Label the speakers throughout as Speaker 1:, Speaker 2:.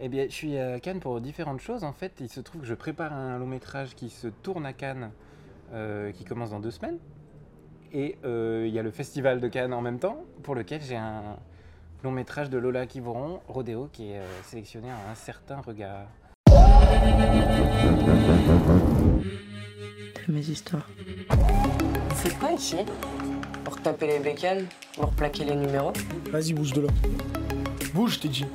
Speaker 1: Eh bien, je suis à Cannes pour différentes choses. En fait, il se trouve que je prépare un long métrage qui se tourne à Cannes, euh, qui commence dans deux semaines. Et euh, il y a le festival de Cannes en même temps, pour lequel j'ai un long métrage de Lola Kivoron, Rodéo, qui est euh, sélectionné à un certain regard.
Speaker 2: Mes histoires.
Speaker 3: C'est quoi ici Pour taper les bécanes Pour plaquer les numéros
Speaker 4: Vas-y, bouge de là. Bouge, t'ai dit.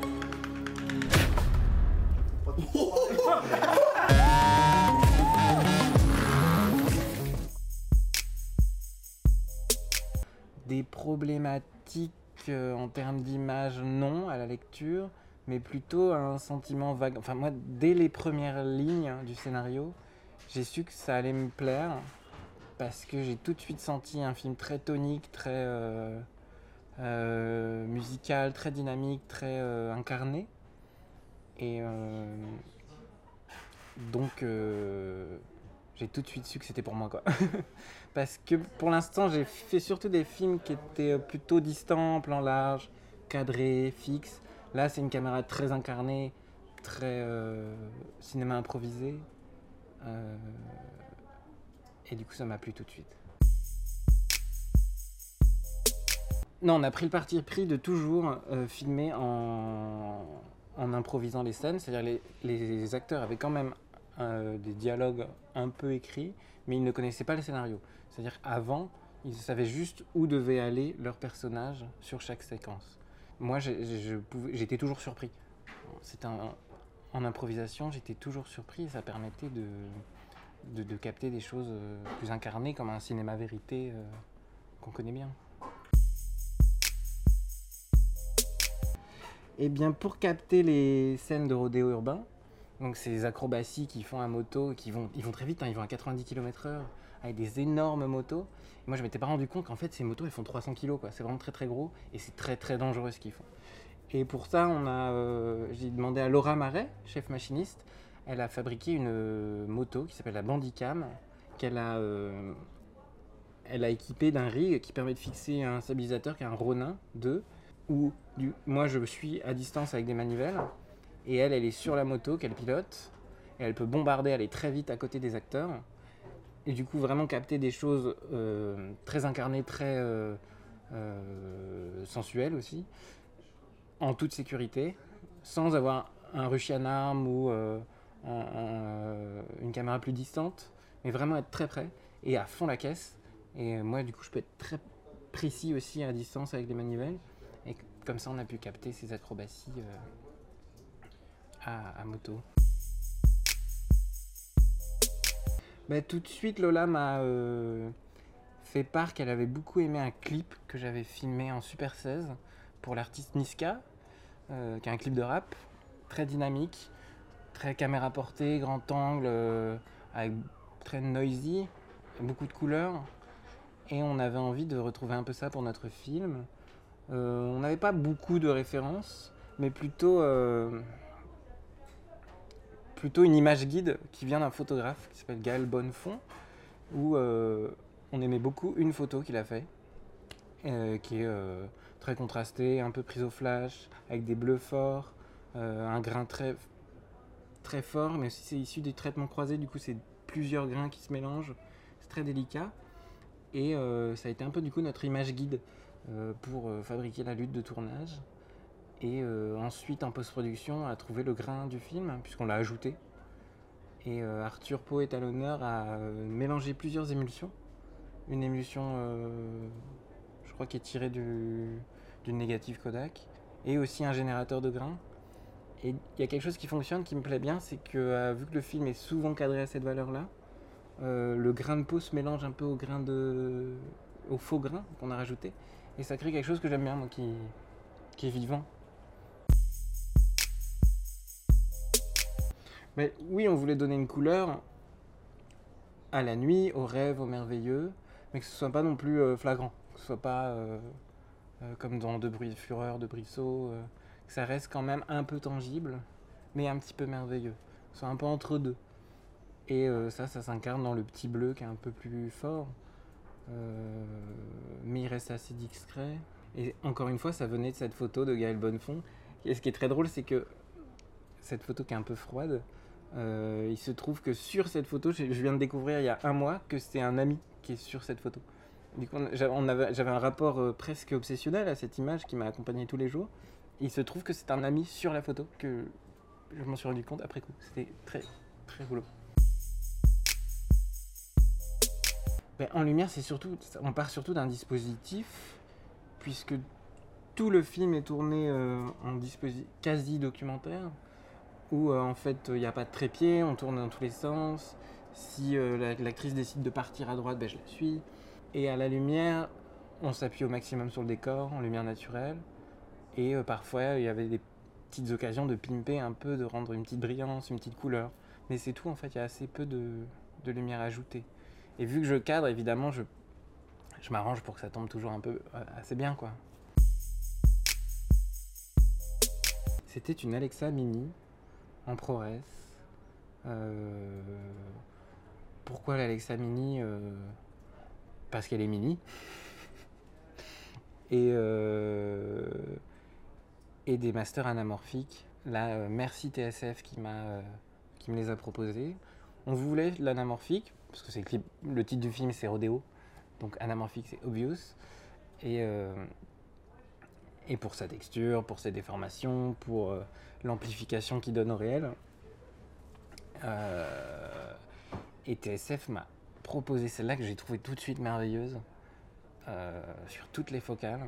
Speaker 1: Des problématiques euh, en termes d'image, non, à la lecture, mais plutôt un sentiment vague. Enfin, moi, dès les premières lignes du scénario, j'ai su que ça allait me plaire parce que j'ai tout de suite senti un film très tonique, très euh, euh, musical, très dynamique, très incarné. Et donc, j'ai tout de suite su que c'était pour moi, quoi. parce que pour l'instant, j'ai fait surtout des films qui étaient plutôt distants, plan large, cadrés, fixes. Là, c'est une caméra très incarnée, très euh, cinéma improvisé. Euh, et du coup, ça m'a plu tout de suite. Non, on a pris le parti pris de toujours euh, filmer en, en improvisant les scènes. C'est-à-dire les, les acteurs avaient quand même euh, des dialogues un peu écrits, mais ils ne connaissaient pas le scénario. C'est-à-dire avant, ils savaient juste où devait aller leur personnage sur chaque séquence. Moi, j'étais toujours surpris. En improvisation, j'étais toujours surpris et ça permettait de, capter des choses euh, plus incarnées comme un cinéma vérité euh, qu'on connaît bien. Et bien pour capter les scènes de rodéo urbain, donc ces acrobaties qui font à moto, qui vont, ils vont très vite, hein, ils vont à 90 km/h avec des énormes motos. Et moi je m'étais pas rendu compte qu'en fait ces motos elles font 300 kg quoi, c'est vraiment très très gros et c'est très très dangereux ce qu'ils font. Et pour ça on a, euh, j'ai demandé à Laura Marais, chef machiniste, elle a fabriqué une euh, moto qui s'appelle la Bandicam, qu'elle a, euh, elle a équipée d'un rig qui permet de fixer un stabilisateur qui est un Ronin 2, où du, moi je suis à distance avec des manivelles, et elle, elle est sur la moto qu'elle pilote, et elle peut bombarder, aller très vite à côté des acteurs, et du coup vraiment capter des choses euh, très incarnées, très euh, euh, sensuelles aussi, en toute sécurité, sans avoir un Russian arm ou un- un- une caméra plus distante, mais vraiment être très près et à fond la caisse. Et moi, du coup, je peux être très précis aussi à distance avec les manivelles. Et comme ça, on a pu capter ces acrobaties à, moto. Bah, tout de suite, Lola m'a euh, fait part qu'elle avait beaucoup aimé un clip que j'avais filmé en Super 16 pour l'artiste Niska, euh, qui est un clip de rap très dynamique, très caméra portée, grand angle, euh, très noisy, beaucoup de couleurs. Et on avait envie de retrouver un peu ça pour notre film. On n'avait pas beaucoup de références, mais plutôt, plutôt une image guide qui vient d'un photographe qui s'appelle Gaël Bonnefond, où euh, on aimait beaucoup une photo qu'il a fait, euh, qui est euh, très contrastée, un peu prise au flash, avec des bleus forts, euh, un grain très, fort, mais aussi c'est issu des traitements croisés, du coup c'est plusieurs grains qui se mélangent, c'est très délicat. Et ça a été un peu du coup notre image guide pour fabriquer la lutte de tournage. Et euh, ensuite en post-production à trouver le grain du film, puisqu'on l'a ajouté. Et euh, Arthur Poe est à l'honneur à euh, mélanger plusieurs émulsions. Une émulsion, je crois, qui est tirée du, d'une négative Kodak, et aussi un générateur de grains. Et il y a quelque chose qui fonctionne, qui me plaît bien, c'est que vu que le film est souvent cadré à cette valeur-là, le grain de peau se mélange un peu au grain de, au faux grain qu'on a rajouté, et ça crée quelque chose que j'aime bien, moi, qui est vivant. Mais oui, on voulait donner une couleur à la nuit, au rêve, au merveilleux, mais que ce soit pas non plus euh, flagrant, que ce soit pas euh, euh, comme dans De bruit de fureur, de Brissot, que ça reste quand même un peu tangible, mais un petit peu merveilleux, que ce soit un peu entre deux. Et ça, ça s'incarne dans le petit bleu qui est un peu plus fort, mais il reste assez discret. Et encore une fois, ça venait de cette photo de Gaël Bonnefond. Et ce qui est très drôle, c'est que cette photo qui est un peu froide. Euh, il se trouve que sur cette photo, je viens de découvrir il y a un mois que c'est un ami qui est sur cette photo. Du coup, j'avais un rapport euh, presque obsessionnel à cette image qui m'a accompagné tous les jours. Il se trouve que c'est un ami sur la photo que je m'en suis rendu compte après coup. C'était très, très rigolo. Ben, en lumière, c'est surtout, on part surtout d'un dispositif, puisque tout le film est tourné euh, en quasi documentaire, où euh, en fait il n'y a pas de trépied, on tourne dans tous les sens. Si euh, la- l'actrice décide de partir à droite, ben, je la suis. Et à la lumière, on s'appuie au maximum sur le décor, en lumière naturelle. Et euh, parfois, il y avait des petites occasions de pimper un peu, de rendre une petite brillance, une petite couleur. Mais c'est tout, en fait, il y a assez peu de, de lumière ajoutée. Et vu que je cadre, évidemment, je, je m'arrange pour que ça tombe toujours un peu assez bien, quoi. C'était une Alexa Mini en ProRes. Euh, pourquoi l'Alexa Mini Euh, Parce qu'elle est mini. Et, euh, et des masters anamorphiques. Là, merci TSF qui, m'a, qui me les a proposés. On voulait l'anamorphique, parce que c'est le, titre du film c'est Rodeo, donc anamorphique c'est obvious. Et, et pour sa texture, pour ses déformations, pour euh, l'amplification qu'il donne au réel. Euh, et TSF m'a proposé celle-là que j'ai trouvée tout de suite merveilleuse euh, sur toutes les focales.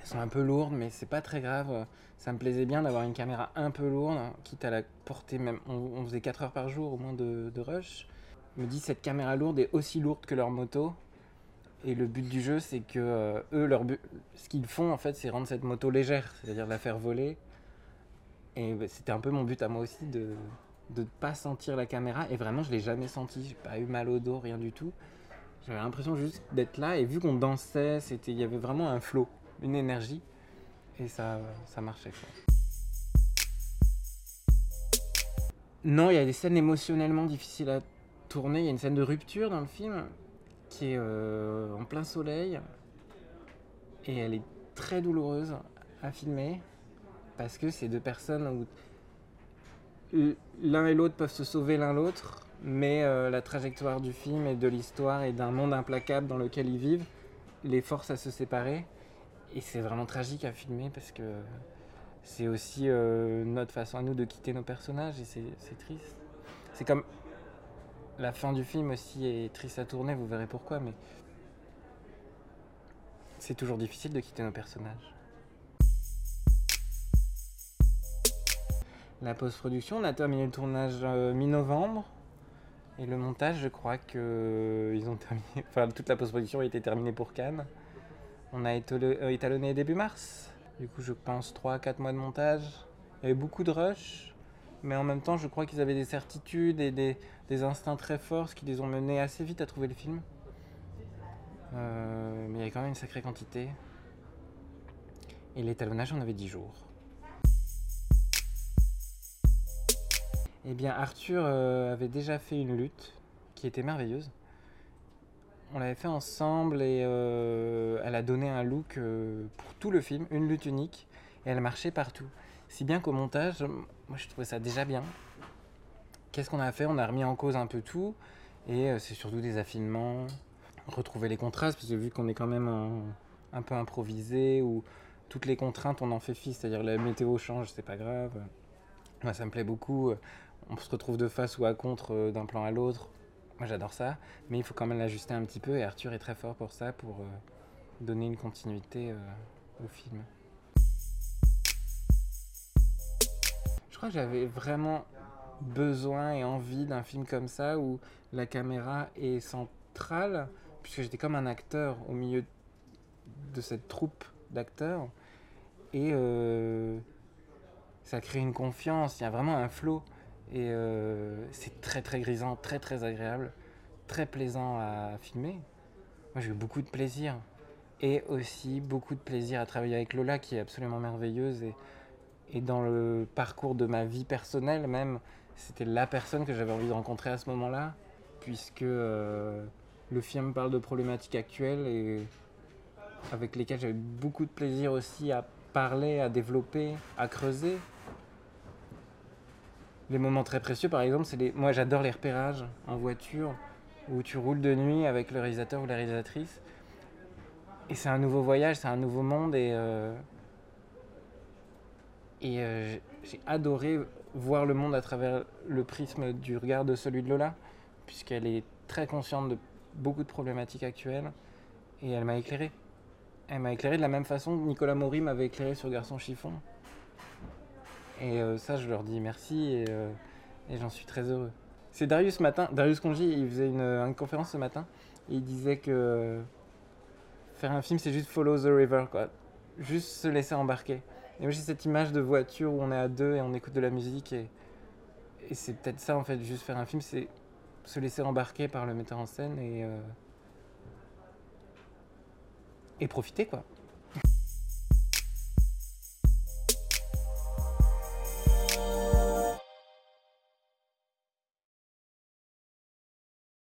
Speaker 1: Elles sont un peu lourdes, mais c'est pas très grave. Ça me plaisait bien d'avoir une caméra un peu lourde, quitte à la porter même. On, faisait 4 heures par jour au moins de, rush. Je me dis cette caméra lourde est aussi lourde que leur moto. Et le but du jeu, c'est que euh, eux, leur but, ce qu'ils font en fait, c'est rendre cette moto légère, c'est-à-dire la faire voler. Et bah, c'était un peu mon but à moi aussi de de ne pas sentir la caméra. Et vraiment, je l'ai jamais senti. J'ai pas eu mal au dos, rien du tout. J'avais l'impression juste d'être là. Et vu qu'on dansait, c'était, il y avait vraiment un flow, une énergie. Et ça, ça marchait. Non, il y a des scènes émotionnellement difficiles à tourner. Il y a une scène de rupture dans le film qui est euh, en plein soleil. Et elle est très douloureuse à filmer parce que c'est deux personnes où l'un et l'autre peuvent se sauver l'un l'autre, mais euh, la trajectoire du film et de l'histoire et d'un monde implacable dans lequel ils vivent les force à se séparer. Et c'est vraiment tragique à filmer parce que c'est aussi euh, notre façon à nous de quitter nos personnages et c'est triste. C'est comme la fin du film aussi est triste à tourner, vous verrez pourquoi, mais c'est toujours difficile de quitter nos personnages. La post-production, on a terminé le tournage euh, mi-novembre. Et le montage, je crois que euh, ils ont terminé. Enfin, toute la post-production a été terminée pour Cannes. On a euh, étalonné début mars. Du coup, je pense 3 à 4 mois de montage. Il y avait beaucoup de rush. Mais en même temps, je crois qu'ils avaient des certitudes et des, instincts très forts, ce qui les ont menés assez vite à trouver le film. Euh, mais il y avait quand même une sacrée quantité. Et l'étalonnage, on avait 10 jours. Eh bien, Arthur euh, avait déjà fait une lutte qui était merveilleuse. On l'avait fait ensemble et euh, elle a donné un look pour tout le film, une lutte unique, et elle marchait partout. Si bien qu'au montage, moi je trouvais ça déjà bien. Qu'est-ce qu'on a fait? On a remis en cause un peu tout, et euh, c'est surtout des affinements, retrouver les contrastes, parce que vu qu'on est quand même un peu improvisé, ou toutes les contraintes on en fait fi, c'est-à-dire la météo change, c'est pas grave. Moi ça me plaît beaucoup on se retrouve de face ou à contre euh, d'un plan à l'autre. Moi j'adore ça, mais il faut quand même l'ajuster un petit peu et Arthur est très fort pour ça, pour euh, donner une continuité au film. Crois j'avais vraiment besoin et envie d'un film comme ça où la caméra est centrale, puisque j'étais comme un acteur au milieu de cette troupe d'acteurs. Et euh, ça crée une confiance, il y a vraiment un flow. Et euh, c'est très très grisant, très très agréable, très plaisant à filmer. Moi j'ai eu beaucoup de plaisir. Et aussi beaucoup de plaisir à travailler avec Lola qui est absolument merveilleuse. Et, et dans le parcours de ma vie personnelle même, c'était la personne que j'avais envie de rencontrer à ce moment-là. Puisque euh, le film parle de problématiques actuelles et avec lesquelles j'avais beaucoup de plaisir aussi à parler, à développer, à creuser. les moments très précieux, par exemple, c'est. Moi, j'adore les repérages en voiture où tu roules de nuit avec le réalisateur ou la réalisatrice. Et c'est un nouveau voyage, c'est un nouveau monde et. euh, Et euh, j'ai- adoré voir le monde à travers le prisme du regard de celui de Lola, puisqu'elle est très consciente de beaucoup de problématiques actuelles et elle m'a éclairé. Elle m'a éclairé de la même façon que Nicolas Maury m'avait éclairé sur Garçon Chiffon. Et euh, ça, je leur dis merci et, euh, et j'en suis très heureux. C'est Darius ce matin, Darius Congy, il faisait une, conférence ce matin il disait que faire un film, c'est juste follow the river, quoi. Juste se laisser embarquer. Et moi, j'ai cette image de voiture où on est à deux et on écoute de la musique et, c'est peut-être ça, en fait, juste faire un film, c'est se laisser embarquer par le metteur en scène et, euh, et profiter, quoi.